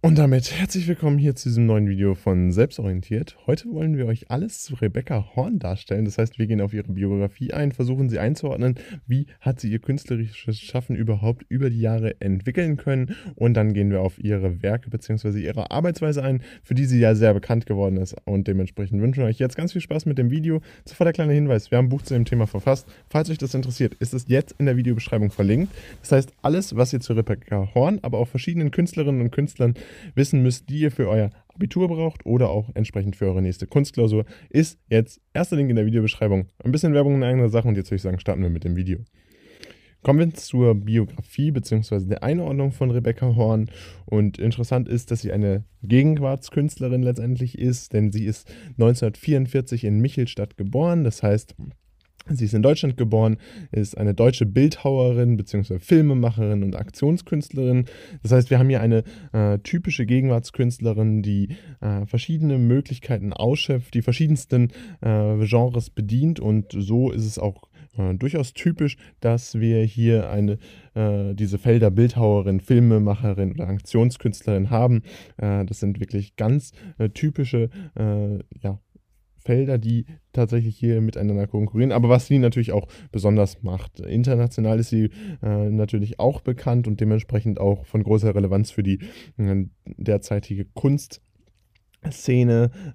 Und damit herzlich willkommen hier zu diesem neuen Video von Selbstorientiert. Heute wollen wir euch alles zu Rebecca Horn darstellen. Das heißt, wir gehen auf ihre Biografie ein, versuchen sie einzuordnen, wie hat sie ihr künstlerisches Schaffen überhaupt über die Jahre entwickeln können und dann gehen wir auf ihre Werke bzw. ihre Arbeitsweise ein, für die sie ja sehr bekannt geworden ist und dementsprechend wünschen wir euch jetzt ganz viel Spaß mit dem Video. Zuvor der kleine Hinweis, wir haben ein Buch zu dem Thema verfasst. Falls euch das interessiert, ist es jetzt in der Videobeschreibung verlinkt. Das heißt, alles, was ihr zu Rebecca Horn, aber auch verschiedenen Künstlerinnen und Künstlern wissen müsst, die ihr für euer Abitur braucht oder auch entsprechend für eure nächste Kunstklausur, ist jetzt erster Link in der Videobeschreibung. Ein bisschen Werbung in eigener Sache und jetzt würde ich sagen, starten wir mit dem Video. Kommen wir zur Biografie bzw. der Einordnung von Rebecca Horn. Und interessant ist, dass sie eine Gegenwartskünstlerin letztendlich ist, denn sie ist 1944 in Michelstadt geboren. Das heißt, Sie ist in Deutschland geboren, ist eine deutsche Bildhauerin bzw. Filmemacherin und Aktionskünstlerin. Das heißt, wir haben hier eine äh, typische Gegenwartskünstlerin, die äh, verschiedene Möglichkeiten ausschöpft, die verschiedensten äh, Genres bedient und so ist es auch äh, durchaus typisch, dass wir hier eine äh, diese Felder Bildhauerin, Filmemacherin oder Aktionskünstlerin haben. Äh, das sind wirklich ganz typische ja, Felder, die tatsächlich hier miteinander konkurrieren. Aber was sie natürlich auch besonders macht. International ist sie äh, natürlich auch bekannt und dementsprechend auch von großer Relevanz für die äh, derzeitige Kunstszene.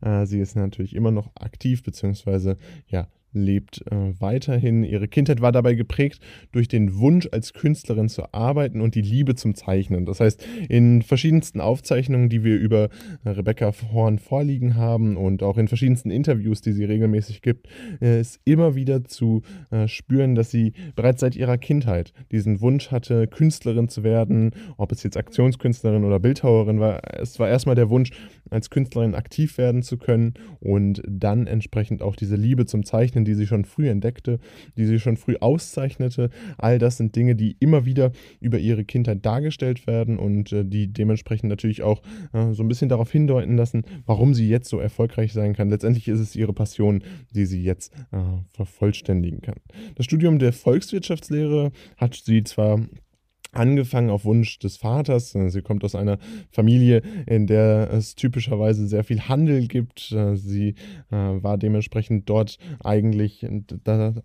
Äh, sie ist natürlich immer noch aktiv, beziehungsweise ja, lebt äh, weiterhin. Ihre Kindheit war dabei geprägt durch den Wunsch, als Künstlerin zu arbeiten und die Liebe zum Zeichnen. Das heißt, in verschiedensten Aufzeichnungen, die wir über äh, Rebecca Horn vorliegen haben und auch in verschiedensten Interviews, die sie regelmäßig gibt, äh, ist immer wieder zu äh, spüren, dass sie bereits seit ihrer Kindheit diesen Wunsch hatte, Künstlerin zu werden, ob es jetzt Aktionskünstlerin oder Bildhauerin war. Es war erstmal der Wunsch, als Künstlerin aktiv werden zu können und dann entsprechend auch diese Liebe zum Zeichnen, die sie schon früh entdeckte, die sie schon früh auszeichnete. All das sind Dinge, die immer wieder über ihre Kindheit dargestellt werden und äh, die dementsprechend natürlich auch äh, so ein bisschen darauf hindeuten lassen, warum sie jetzt so erfolgreich sein kann. Letztendlich ist es ihre Passion, die sie jetzt äh, vervollständigen kann. Das Studium der Volkswirtschaftslehre hat sie zwar angefangen auf Wunsch des Vaters. Äh, sie kommt aus einer Familie, in der es typischerweise sehr viel Handel gibt. Äh, sie äh, war dementsprechend dort eigentlich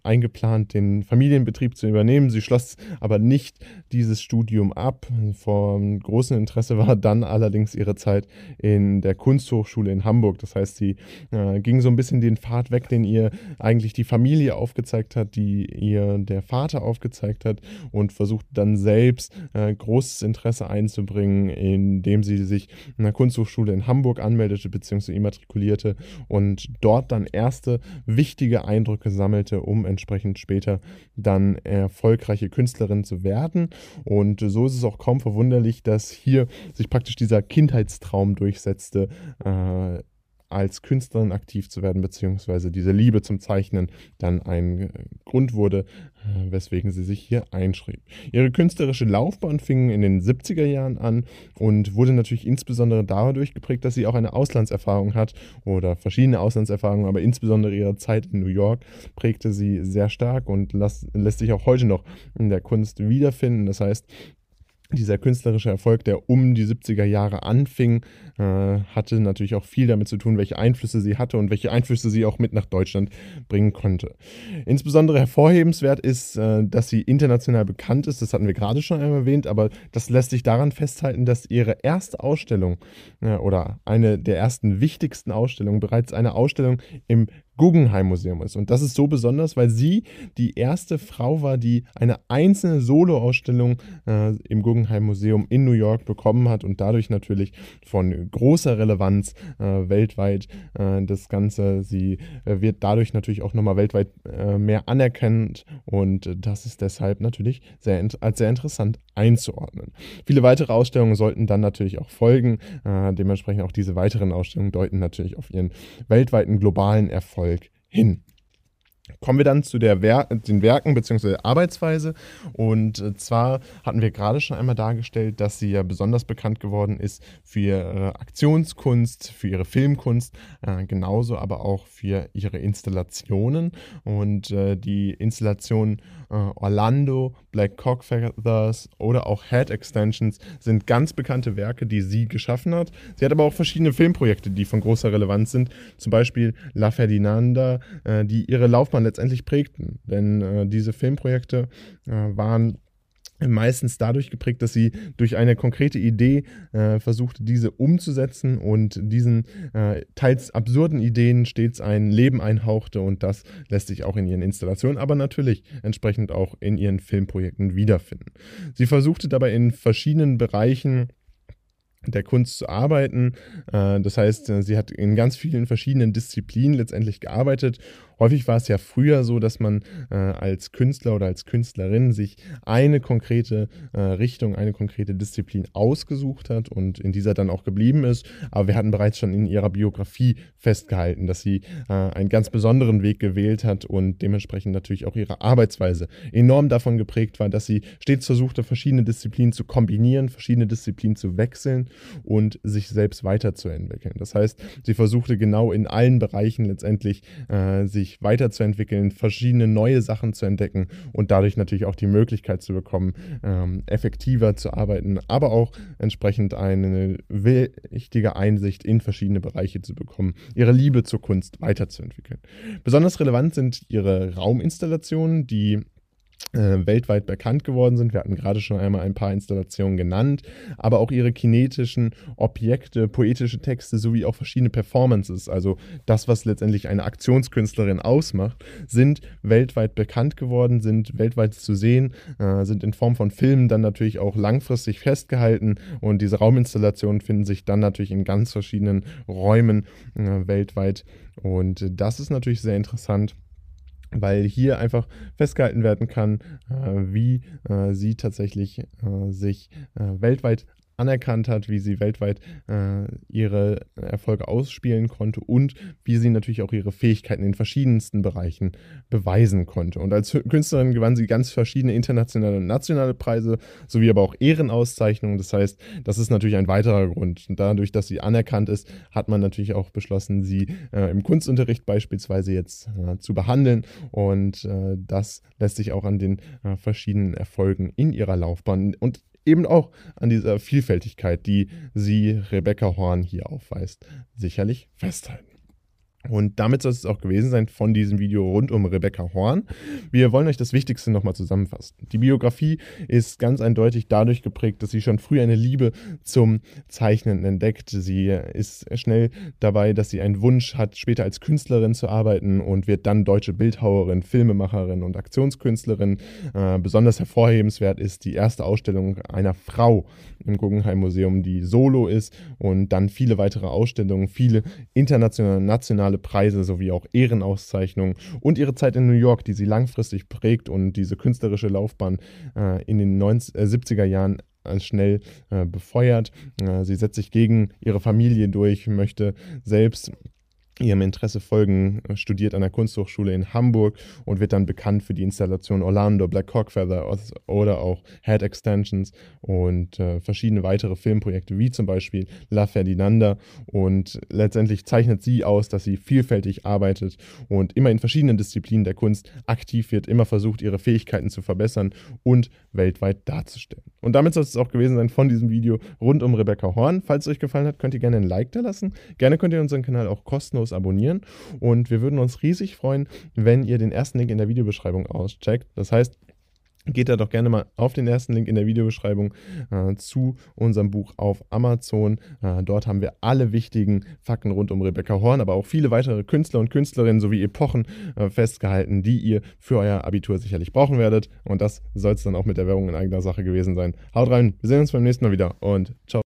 eingeplant, den Familienbetrieb zu übernehmen. Sie schloss aber nicht dieses Studium ab. Von großem Interesse war dann allerdings ihre Zeit in der Kunsthochschule in Hamburg. Das heißt, sie ging so ein bisschen den Pfad weg, den ihr eigentlich die Familie aufgezeigt hat, die ihr der Vater aufgezeigt hat und versucht dann selbst selbst äh, großes Interesse einzubringen, indem sie sich in der Kunsthochschule in Hamburg anmeldete bzw. immatrikulierte und dort dann erste wichtige Eindrücke sammelte, um entsprechend später dann erfolgreiche Künstlerin zu werden. Und so ist es auch kaum verwunderlich, dass hier sich praktisch dieser Kindheitstraum durchsetzte. Äh, als Künstlerin aktiv zu werden, beziehungsweise diese Liebe zum Zeichnen dann ein äh, Grund wurde, äh, weswegen sie sich hier einschrieb. Ihre künstlerische Laufbahn fing in den 70er Jahren an und wurde natürlich insbesondere dadurch geprägt, dass sie auch eine Auslandserfahrung hat oder verschiedene Auslandserfahrungen, aber insbesondere ihre Zeit in New York prägte sie sehr stark und lässt sich auch heute noch in der Kunst wiederfinden. Das heißt, dieser künstlerische Erfolg, der um die 70er Jahre anfing, äh, hatte natürlich auch viel damit zu tun, welche Einflüsse sie hatte und welche Einflüsse sie auch mit nach Deutschland bringen konnte. Insbesondere hervorhebenswert ist, äh, dass sie international bekannt ist, das hatten wir gerade schon erwähnt, aber das lässt sich daran festhalten, dass ihre erste Ausstellung äh, oder eine der ersten wichtigsten Ausstellungen bereits eine Ausstellung im Guggenheim Museum ist. Und das ist so besonders, weil sie die erste Frau war, die eine einzelne Soloausstellung äh, im Guggenheim Museum in New York bekommen hat und dadurch natürlich von großer Relevanz äh, weltweit äh, das Ganze. Sie äh, wird dadurch natürlich auch nochmal weltweit äh, mehr anerkannt und das ist deshalb natürlich sehr, als sehr interessant einzuordnen. Viele weitere Ausstellungen sollten dann natürlich auch folgen. Äh, dementsprechend auch diese weiteren Ausstellungen deuten natürlich auf ihren weltweiten globalen Erfolg hin. Kommen wir dann zu Wer den Werken bzw. Arbeitsweise. Und äh, zwar hatten wir gerade schon einmal dargestellt, dass sie ja besonders bekannt geworden ist für ihre Aktionskunst, für ihre Filmkunst, äh, genauso aber auch für ihre Installationen. Und äh, die Installation äh, Orlando, Black Cock Feathers oder auch Head Extensions sind ganz bekannte Werke, die sie geschaffen hat. Sie hat aber auch verschiedene Filmprojekte, die von großer Relevanz sind. Zum Beispiel La Ferdinanda, äh, die ihre Laufbahn letztendlich prägten. Denn äh, diese Filmprojekte äh, waren meistens dadurch geprägt, dass sie durch eine konkrete Idee äh, versuchte, diese umzusetzen und diesen äh, teils absurden Ideen stets ein Leben einhauchte und das lässt sich auch in ihren Installationen, aber natürlich entsprechend auch in ihren Filmprojekten wiederfinden. Sie versuchte dabei in verschiedenen Bereichen der Kunst zu arbeiten. Äh, das heißt, sie hat in ganz vielen verschiedenen Disziplinen letztendlich gearbeitet Häufig war es ja früher so, dass man äh, als Künstler oder als Künstlerin sich eine konkrete äh, Richtung, eine konkrete Disziplin ausgesucht hat und in dieser dann auch geblieben ist. Aber wir hatten bereits schon in ihrer Biografie festgehalten, dass sie äh, einen ganz besonderen Weg gewählt hat und dementsprechend natürlich auch ihre Arbeitsweise enorm davon geprägt war, dass sie stets versuchte, verschiedene Disziplinen zu kombinieren, verschiedene Disziplinen zu wechseln und sich selbst weiterzuentwickeln. Das heißt, sie versuchte genau in allen Bereichen letztendlich äh, sich sich weiterzuentwickeln, verschiedene neue Sachen zu entdecken und dadurch natürlich auch die Möglichkeit zu bekommen, ähm, effektiver zu arbeiten, aber auch entsprechend eine wichtige Einsicht in verschiedene Bereiche zu bekommen, ihre Liebe zur Kunst weiterzuentwickeln. Besonders relevant sind ihre Rauminstallationen, die äh, weltweit bekannt geworden sind. Wir hatten gerade schon einmal ein paar Installationen genannt, aber auch ihre kinetischen Objekte, poetische Texte sowie auch verschiedene Performances, also das, was letztendlich eine Aktionskünstlerin ausmacht, sind weltweit bekannt geworden, sind weltweit zu sehen, äh, sind in Form von Filmen dann natürlich auch langfristig festgehalten und diese Rauminstallationen finden sich dann natürlich in ganz verschiedenen Räumen äh, weltweit und das ist natürlich sehr interessant weil hier einfach festgehalten werden kann, äh, wie äh, sie tatsächlich äh, sich weltweit anerkannt hat, wie sie weltweit äh, ihre Erfolge ausspielen konnte und wie sie natürlich auch ihre Fähigkeiten in verschiedensten Bereichen beweisen konnte. Und als Künstlerin gewann sie ganz verschiedene internationale und nationale Preise sowie aber auch Ehrenauszeichnungen. Das heißt, das ist natürlich ein weiterer Grund. Und dadurch, dass sie anerkannt ist, hat man natürlich auch beschlossen, sie äh, im Kunstunterricht beispielsweise jetzt äh, zu behandeln. Und äh, das lässt sich auch an den äh, verschiedenen Erfolgen in ihrer Laufbahn und eben auch an dieser Vielfältigkeit, die sie Rebecca Horn hier aufweist, sicherlich festhalten. Und damit soll es auch gewesen sein von diesem Video rund um Rebecca Horn. Wir wollen euch das Wichtigste nochmal zusammenfassen. Die Biografie ist ganz eindeutig dadurch geprägt, dass sie schon früh eine Liebe zum Zeichnen entdeckt. Sie ist schnell dabei, dass sie einen Wunsch hat, später als Künstlerin zu arbeiten und wird dann deutsche Bildhauerin, Filmemacherin und Aktionskünstlerin. Äh, besonders hervorhebenswert ist die erste Ausstellung einer Frau im Guggenheim Museum, die solo ist und dann viele weitere Ausstellungen, viele internationale, nationale internationale Preise sowie auch Ehrenauszeichnungen und ihre Zeit in New York, die sie langfristig prägt und diese künstlerische Laufbahn äh, in den 90, äh, 70er Jahren schnell äh, befeuert. Äh, sie setzt sich gegen ihre Familie durch, möchte selbst ihrem Interesse folgen, studiert an der Kunsthochschule in Hamburg und wird dann bekannt für die Installation Orlando, Black Hawk Feather oder auch Head Extensions und äh, verschiedene weitere Filmprojekte, wie zum Beispiel La Ferdinanda. Und letztendlich zeichnet sie aus, dass sie vielfältig arbeitet und immer in verschiedenen Disziplinen der Kunst aktiv wird, immer versucht, ihre Fähigkeiten zu verbessern und weltweit darzustellen. Und damit soll es auch gewesen sein von diesem Video rund um Rebecca Horn. Falls es euch gefallen hat, könnt ihr gerne ein Like da lassen. Gerne könnt ihr unseren Kanal auch kostenlos abonnieren. Und wir würden uns riesig freuen, wenn ihr den ersten Link in der Videobeschreibung auscheckt. Das heißt, Geht da doch gerne mal auf den ersten Link in der Videobeschreibung äh, zu unserem Buch auf Amazon. Äh, dort haben wir alle wichtigen Fakten rund um Rebecca Horn, aber auch viele weitere Künstler und Künstlerinnen sowie Epochen äh, festgehalten, die ihr für euer Abitur sicherlich brauchen werdet. Und das soll es dann auch mit der Werbung in eigener Sache gewesen sein. Haut rein, wir sehen uns beim nächsten Mal wieder und ciao.